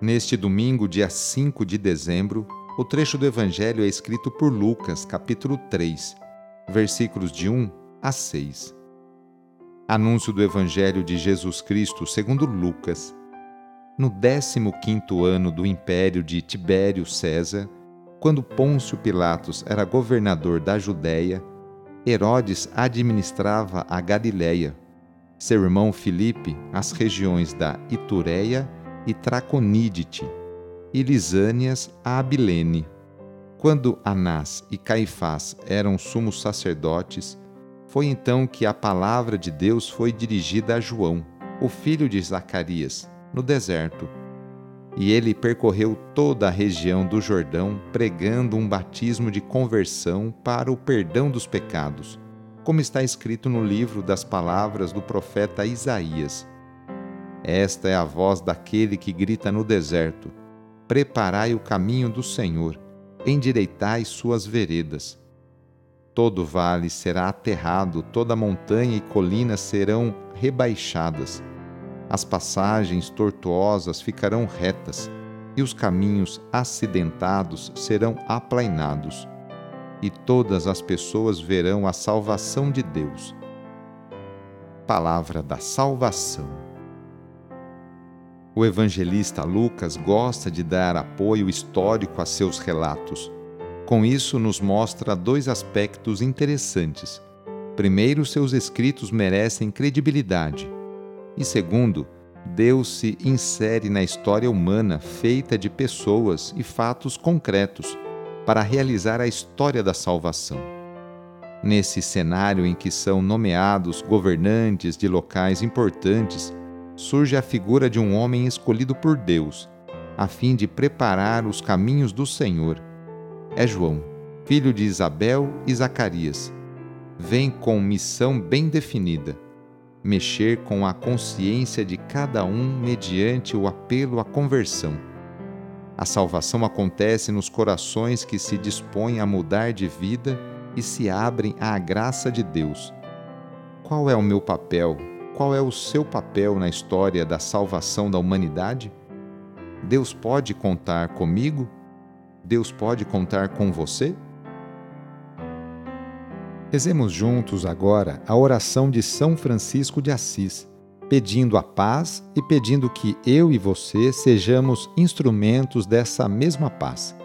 Neste domingo, dia 5 de dezembro, o trecho do Evangelho é escrito por Lucas, capítulo 3, versículos de 1 a 6. Anúncio do Evangelho de Jesus Cristo segundo Lucas. No 15º ano do império de Tibério César, quando Pôncio Pilatos era governador da Judéia, Herodes administrava a Galiléia, seu irmão Filipe as regiões da Itureia e Traconídite, e Lisânias a Abilene. Quando Anás e Caifás eram sumos sacerdotes, foi então que a palavra de Deus foi dirigida a João, o filho de Zacarias, no deserto. E ele percorreu toda a região do Jordão, pregando um batismo de conversão para o perdão dos pecados, como está escrito no livro das palavras do profeta Isaías esta é a voz daquele que grita no deserto: Preparai o caminho do Senhor, endireitai suas veredas. Todo vale será aterrado, toda montanha e colina serão rebaixadas. As passagens tortuosas ficarão retas, e os caminhos acidentados serão aplainados. E todas as pessoas verão a salvação de Deus. Palavra da salvação. O evangelista Lucas gosta de dar apoio histórico a seus relatos. Com isso, nos mostra dois aspectos interessantes. Primeiro, seus escritos merecem credibilidade. E segundo, Deus se insere na história humana feita de pessoas e fatos concretos para realizar a história da salvação. Nesse cenário em que são nomeados governantes de locais importantes, surge a figura de um homem escolhido por Deus, a fim de preparar os caminhos do Senhor. É João, filho de Isabel e Zacarias. Vem com missão bem definida: mexer com a consciência de cada um mediante o apelo à conversão. A salvação acontece nos corações que se dispõem a mudar de vida e se abrem à graça de Deus. Qual é o meu papel qual é o seu papel na história da salvação da humanidade? Deus pode contar comigo? Deus pode contar com você? Rezemos juntos agora a oração de São Francisco de Assis, pedindo a paz e pedindo que eu e você sejamos instrumentos dessa mesma paz.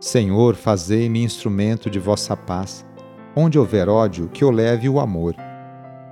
Senhor, fazei-me instrumento de vossa paz. Onde houver ódio, que eu leve o amor.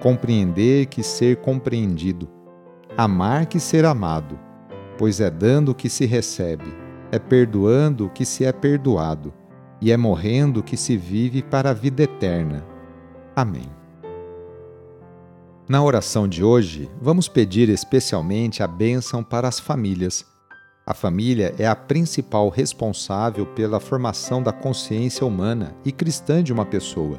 compreender que ser compreendido, amar que ser amado, pois é dando que se recebe, é perdoando que se é perdoado, e é morrendo que se vive para a vida eterna. Amém. Na oração de hoje, vamos pedir especialmente a bênção para as famílias. A família é a principal responsável pela formação da consciência humana e cristã de uma pessoa.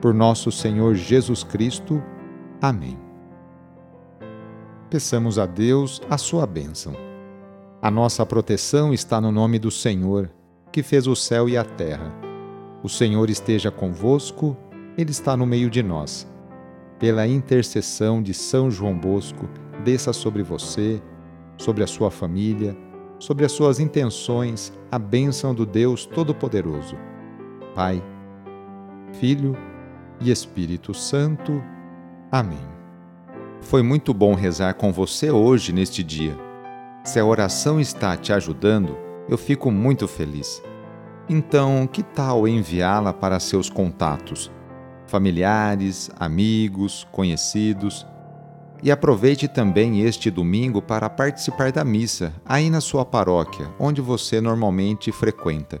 Por nosso Senhor Jesus Cristo. Amém. Peçamos a Deus a sua bênção. A nossa proteção está no nome do Senhor, que fez o céu e a terra. O Senhor esteja convosco, Ele está no meio de nós pela intercessão de São João Bosco, desça sobre você, sobre a sua família, sobre as suas intenções, a bênção do Deus Todo-Poderoso. Pai, Filho e Espírito Santo. Amém. Foi muito bom rezar com você hoje, neste dia. Se a oração está te ajudando, eu fico muito feliz. Então, que tal enviá-la para seus contatos? familiares, amigos, conhecidos. E aproveite também este domingo para participar da missa aí na sua paróquia, onde você normalmente frequenta.